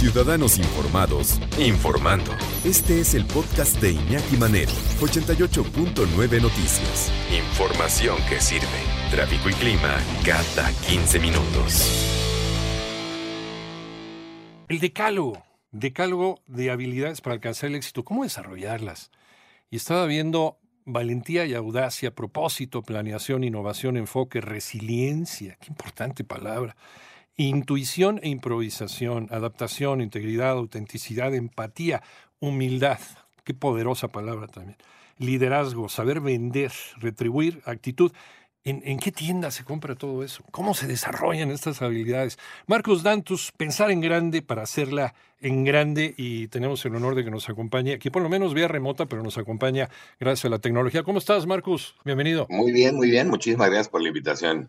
Ciudadanos Informados, informando. Este es el podcast de Iñaki Manero, 88.9 Noticias. Información que sirve. Tráfico y clima cada 15 minutos. El decálogo, decálogo de habilidades para alcanzar el éxito, ¿cómo desarrollarlas? Y estaba viendo valentía y audacia, propósito, planeación, innovación, enfoque, resiliencia, qué importante palabra, intuición e improvisación, adaptación, integridad, autenticidad, empatía, humildad, qué poderosa palabra también, liderazgo, saber vender, retribuir, actitud. ¿En, qué tienda se compra todo eso? ¿Cómo se desarrollan estas habilidades? Marcos Dantus, pensar en grande para hacerla en grande y tenemos el honor de que nos acompañe, aquí por lo menos vía remota, pero nos acompaña gracias a la tecnología. ¿Cómo estás, Marcos? Bienvenido. Muy bien, muy bien. Muchísimas gracias por la invitación.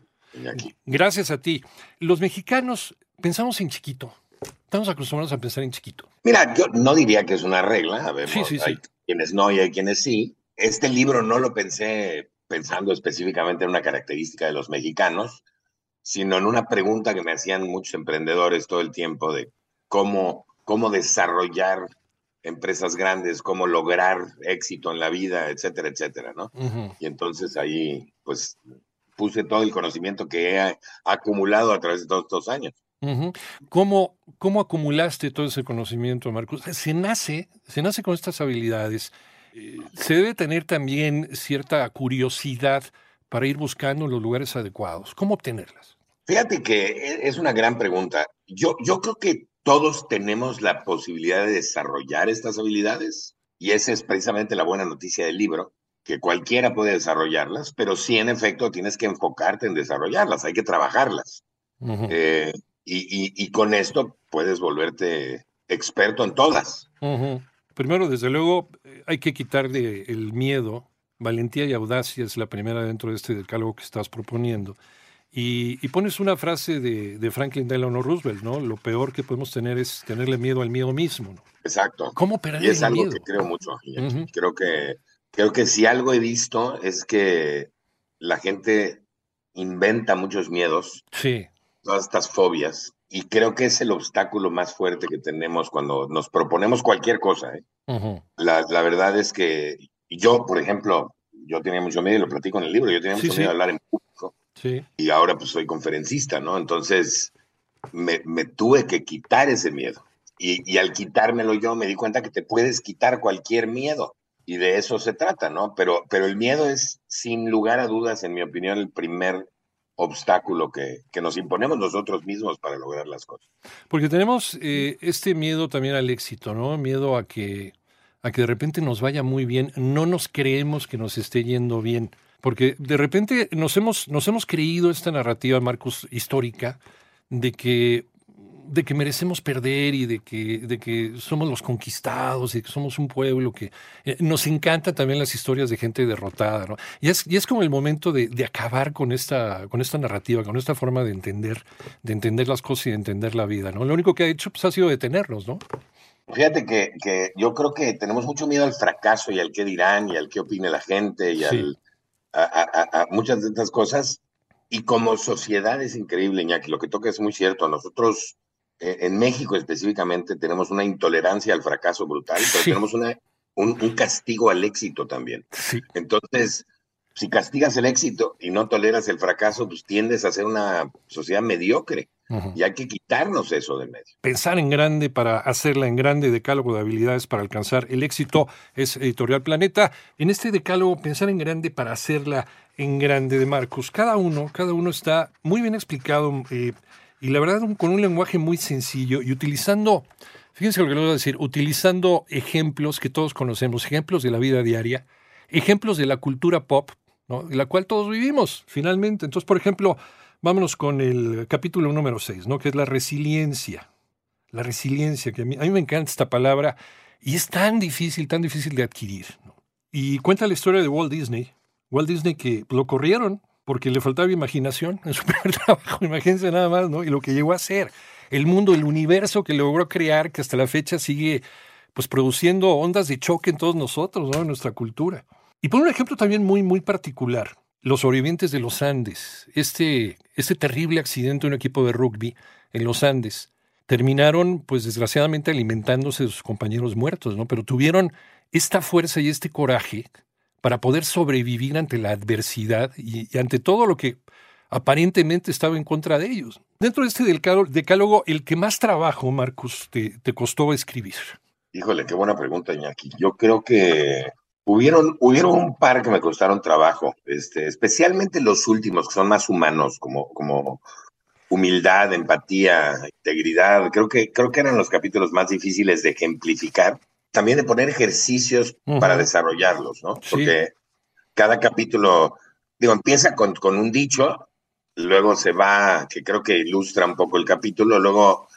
Gracias a ti. Los mexicanos pensamos en chiquito. Estamos acostumbrados a pensar en chiquito. Mira, yo no diría que es una regla. A ver, sí, sí, hay quienes no y hay quienes sí. Este libro no lo pensé pensando específicamente en una característica de los mexicanos, sino en una pregunta que me hacían muchos emprendedores todo el tiempo de cómo, cómo desarrollar empresas grandes, cómo lograr éxito en la vida, etcétera, etcétera, ¿no? Y entonces ahí, pues, puse todo el conocimiento que he acumulado a través de todos estos años. ¿Cómo, ¿Cómo acumulaste todo ese conocimiento, Marcos? Se nace, se nace con estas habilidades se debe tener también cierta curiosidad para ir buscando los lugares adecuados. ¿Cómo obtenerlas? Fíjate que e, es una gran pregunta. Yo, yo creo que todos tenemos la posibilidad de desarrollar estas habilidades y esa es precisamente la buena noticia del libro, que cualquiera puede desarrollarlas, pero sí en efecto tienes que enfocarte en desarrollarlas, hay que trabajarlas. Eh, y, con esto puedes volverte experto en todas. Primero, desde luego, hay que quitarle el miedo. Valentía y audacia es la primera dentro de este decálogo que estás proponiendo. Y, pones una frase de, Franklin Delano Roosevelt, ¿no? Lo peor que podemos tener es tenerle miedo al miedo mismo, ¿no? Exacto. ¿Cómo perder y es algo que creo mucho. Creo que creo que si algo he visto es que la gente inventa muchos miedos. Sí. Todas estas fobias y creo que es el obstáculo más fuerte que tenemos cuando nos proponemos cualquier cosa. ¿eh? la, verdad es que yo, por ejemplo, yo tenía mucho miedo, y lo platico en el libro, yo tenía mucho miedo de hablar en público. Y ahora pues soy conferencista, ¿no? Entonces me, me tuve que quitar ese miedo. Y, y, al quitármelo yo me di cuenta que te puedes quitar cualquier miedo. Y de eso se trata, ¿no? Pero, pero el miedo es, sin lugar a dudas, en mi opinión, el primer obstáculo que, nos imponemos nosotros mismos para lograr las cosas. Porque tenemos eh, este miedo también al éxito, ¿no? Miedo a que, a que de repente nos vaya muy bien, no nos creemos que nos esté yendo bien. Porque de repente nos hemos, nos hemos creído esta narrativa, Marcos, histórica, de que de que merecemos perder y de que, de que somos los conquistados y que somos un pueblo que eh, nos encanta también las historias de gente derrotada, ¿no? Y es, y es como el momento de, acabar con esta, con esta narrativa, con esta forma de entender, de entender las cosas y de entender la vida, ¿no? Lo único que ha hecho pues, ha sido detenernos, ¿no? Fíjate que, que, yo creo que tenemos mucho miedo al fracaso y al qué dirán y al qué opine la gente y al, a, a, muchas de estas cosas. Y como sociedad es increíble, Iñaki, lo que toca es muy cierto. Nosotros en México específicamente tenemos una intolerancia al fracaso brutal, pero tenemos una, un, castigo al éxito también. Entonces, si castigas el éxito y no toleras el fracaso, pues tiendes a ser una sociedad mediocre. Y hay que quitarnos eso de medio. Pensar en grande para hacerla en grande, decálogo de habilidades para alcanzar el éxito, es Editorial Planeta. En este decálogo, pensar en grande para hacerla en grande de Marcos. Cada uno, cada uno está muy bien explicado. Eh, y la verdad con un lenguaje muy sencillo y utilizando, fíjense lo que les voy a decir, utilizando ejemplos que todos conocemos, ejemplos de la vida diaria, ejemplos de la cultura pop, de la cual todos vivimos finalmente. Entonces, por ejemplo, vámonos con el capítulo número 6, ¿no? que es la resiliencia. La resiliencia, que a mí, a mí me encanta esta palabra y es tan difícil, tan difícil de adquirir. Y cuenta la historia de Walt Disney. Walt Disney que lo corrieron porque le faltaba imaginación en su primer trabajo, imagínense nada más, ¿no? Y lo que llegó a ser, el mundo, el universo que logró crear, que hasta la fecha sigue pues produciendo ondas de choque en todos nosotros, ¿no? En nuestra cultura. Y por un ejemplo también muy, muy particular, los sobrevivientes de los Andes, este, este terrible accidente de un equipo de rugby en los Andes, terminaron, pues desgraciadamente, alimentándose de sus compañeros muertos, ¿no? Pero tuvieron esta fuerza y este coraje para poder sobrevivir ante la adversidad y, ante todo lo que aparentemente estaba en contra de ellos. Dentro de este decálogo, el que más trabajo, Marcus, te, te costó escribir. Híjole, qué buena pregunta, Iñaki. Yo creo que hubieron, hubieron un par que me costaron trabajo, este, especialmente los últimos, que son más humanos, como, como humildad, empatía, integridad. Creo que, creo que eran los capítulos más difíciles de ejemplificar también de poner ejercicios para desarrollarlos, ¿no? Porque cada capítulo, digo, empieza con, con, un dicho, luego se va, que creo que ilustra un poco el capítulo, luego,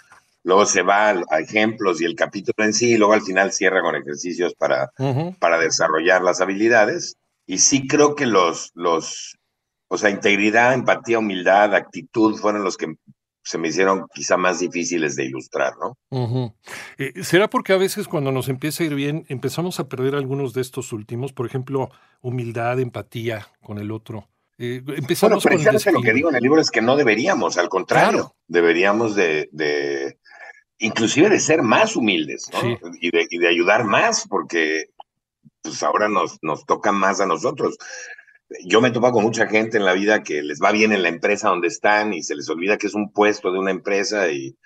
luego se va a ejemplos y el capítulo en sí, y luego al final cierra con ejercicios para, para desarrollar las habilidades. Y sí creo que los, los, o sea, integridad, empatía, humildad, actitud fueron los que se me hicieron quizá más difíciles de ilustrar, ¿no? Eh, ¿Será porque a veces cuando nos empieza a ir bien empezamos a perder algunos de estos últimos? Por ejemplo, humildad, empatía con el otro. Eh, empezamos bueno, precisamente lo que digo en el libro es que no deberíamos, al contrario, deberíamos de, de, inclusive de ser más humildes, ¿no? Y, de, y de ayudar más, porque pues ahora nos, nos toca más a nosotros yo me he topado con mucha gente en la vida que les va bien en la empresa donde están y se les olvida que es un puesto de una empresa y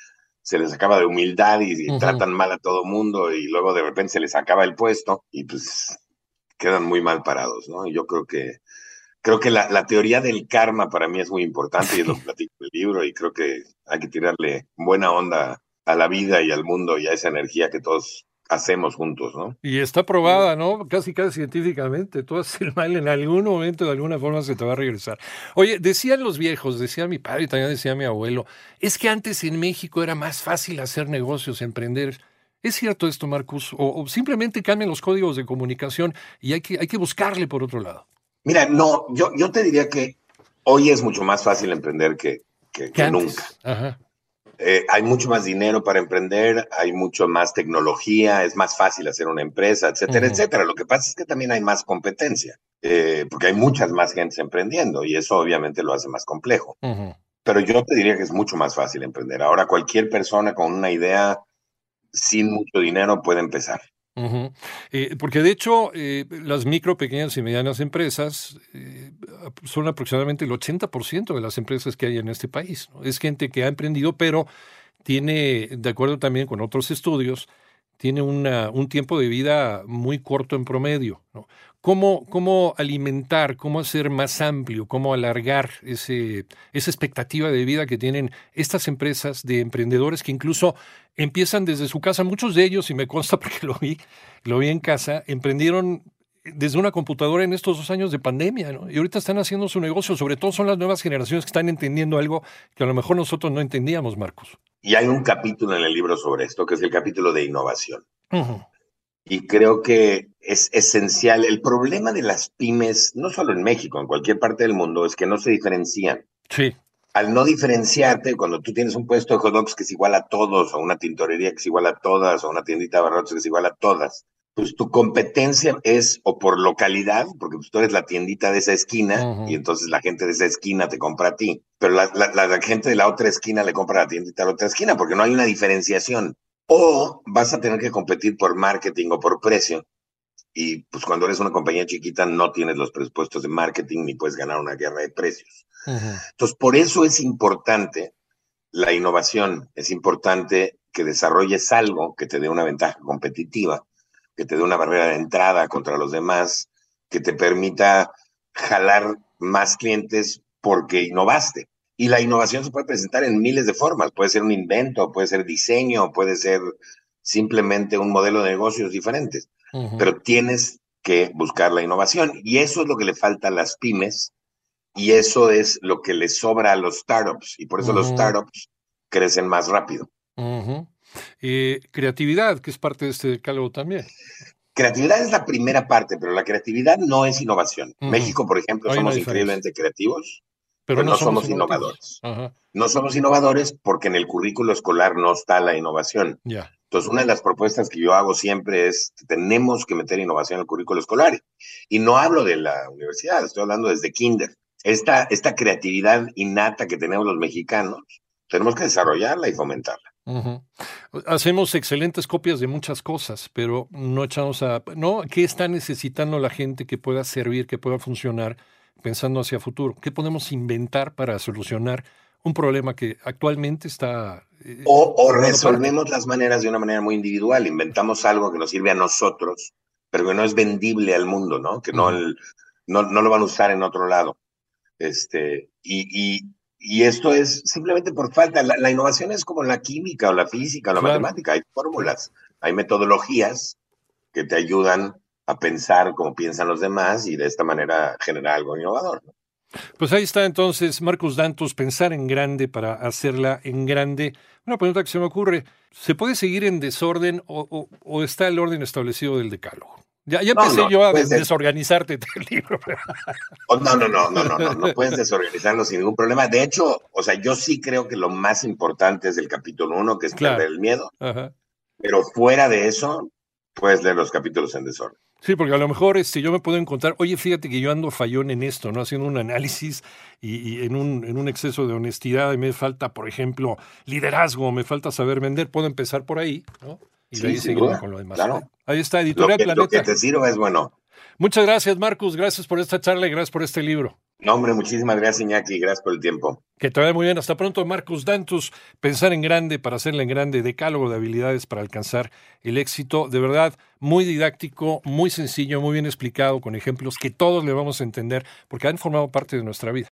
se les acaba de humildad y, tratan mal a todo mundo y luego de repente se les acaba el puesto y pues quedan muy mal parados, ¿no? yo creo que creo que la, la, teoría del karma para mí es muy importante y lo platico en el libro y creo que hay que tirarle buena onda a la vida y al mundo y a esa energía que todos hacemos juntos, ¿no? Y está probada, ¿no? Casi, casi científicamente. Tú haces el mal en algún momento, de alguna forma se te va a regresar. Oye, decían los viejos, decía mi padre y también decía mi abuelo, es que antes en México era más fácil hacer negocios, emprender. ¿Es cierto esto, Marcus? O, simplemente cambian los códigos de comunicación y hay que, hay que buscarle por otro lado? Mira, no, yo, yo te diría que hoy es mucho más fácil emprender que, que, que nunca. Ajá. Eh, hay mucho más dinero para emprender, hay mucho más tecnología, es más fácil hacer una empresa, etcétera, etcétera. Lo que pasa es que también hay más competencia, eh, porque hay muchas más gente emprendiendo y eso obviamente lo hace más complejo. Pero yo te diría que es mucho más fácil emprender. Ahora cualquier persona con una idea sin mucho dinero puede empezar. Eh, porque de hecho, eh, las micro, pequeñas y medianas empresas eh, son aproximadamente el 80% de las empresas que hay en este país. Es gente que ha emprendido, pero tiene, de acuerdo también con otros estudios, tiene una, un tiempo de vida muy corto en promedio. ¿Cómo, ¿Cómo, alimentar, cómo hacer más amplio, cómo alargar ese, esa expectativa de vida que tienen estas empresas de emprendedores que incluso empiezan desde su casa? Muchos de ellos, y me consta porque lo vi, lo vi en casa, emprendieron desde una computadora en estos dos años de pandemia, ¿no? Y ahorita están haciendo su negocio, sobre todo son las nuevas generaciones que están entendiendo algo que a lo mejor nosotros no entendíamos, Marcos. Y hay un capítulo en el libro sobre esto, que es el capítulo de innovación. Y creo que es esencial. El problema de las pymes, no solo en México, en cualquier parte del mundo, es que no se diferencian. Sí. Al no diferenciarte, cuando tú tienes un puesto de hot dogs que es igual a todos, o una tintorería que es igual a todas, o una tiendita de barrotes que es igual a todas, pues tu competencia es o por localidad, porque pues, tú eres la tiendita de esa esquina y entonces la gente de esa esquina te compra a ti, pero la, la, gente de la otra esquina le compra a la tiendita de la otra esquina porque no hay una diferenciación. O vas a tener que competir por marketing o por precio. Y pues cuando eres una compañía chiquita no tienes los presupuestos de marketing ni puedes ganar una guerra de precios. Entonces, por eso es importante la innovación, es importante que desarrolles algo que te dé una ventaja competitiva que te dé una barrera de entrada contra los demás, que te permita jalar más clientes porque innovaste. Y la innovación se puede presentar en miles de formas. Puede ser un invento, puede ser diseño, puede ser simplemente un modelo de negocios diferentes. Pero tienes que buscar la innovación. Y eso es lo que le falta a las pymes y eso es lo que le sobra a los startups. Y por eso los startups crecen más rápido. Eh, creatividad, que es parte de este decálogo también. Creatividad es la primera parte, pero la creatividad no es innovación. México, por ejemplo, somos increíblemente creativos, pero, no, somos, innovadores. No somos innovadores porque en el currículo escolar no está la innovación. Entonces, una de las propuestas que yo hago siempre es que tenemos que meter innovación en el currículo escolar. Y no hablo de la universidad, estoy hablando desde kinder. Esta, esta creatividad innata que tenemos los mexicanos, tenemos que desarrollarla y fomentarla. Hacemos excelentes copias de muchas cosas, pero no echamos a... ¿no? ¿Qué está necesitando la gente que pueda servir, que pueda funcionar pensando hacia futuro? ¿Qué podemos inventar para solucionar un problema que actualmente está... Eh, o, resolvemos las maneras de una manera muy individual, inventamos algo que nos sirve a nosotros, pero que no es vendible al mundo, ¿no? Que no, no, no, lo van a usar en otro lado. Este, y, y esto es simplemente por falta. La, innovación es como la química o la física o la matemática. Hay fórmulas, hay metodologías que te ayudan a pensar como piensan los demás y de esta manera generar algo innovador. Pues ahí está entonces Marcus Dantus, pensar en grande para hacerla en grande. Una pregunta que se me ocurre, ¿se puede seguir en desorden o está el orden establecido del decálogo? Ya, empecé yo a desorganizarte el libro. Oh, no, no, no, no, no, no, no puedes desorganizarlo sin ningún problema. De hecho, o sea, yo sí creo que lo más importante es el capítulo uno, que es perder el miedo. Pero fuera de eso, puedes leer los capítulos en desorden. Sí, porque a lo mejor este, yo me puedo encontrar, oye, fíjate que yo ando fallón en esto, ¿no? Haciendo un análisis y, en, un, en un exceso de honestidad y me falta, por ejemplo, liderazgo, me falta saber vender, puedo empezar por ahí, ¿no? Y ahí seguimos con lo demás. Ahí está, Editorial Planeta. Lo que te sirva es bueno. Muchas gracias, Marcus. Gracias por esta charla y gracias por este libro. No, hombre, muchísimas gracias, Iñaki. Gracias por el tiempo. Que te vaya muy bien. Hasta pronto, Marcus Dantus. Pensar en grande para hacerla en grande, decálogo de habilidades para alcanzar el éxito. De verdad, muy didáctico, muy sencillo, muy bien explicado, con ejemplos que todos le vamos a entender porque han formado parte de nuestra vida.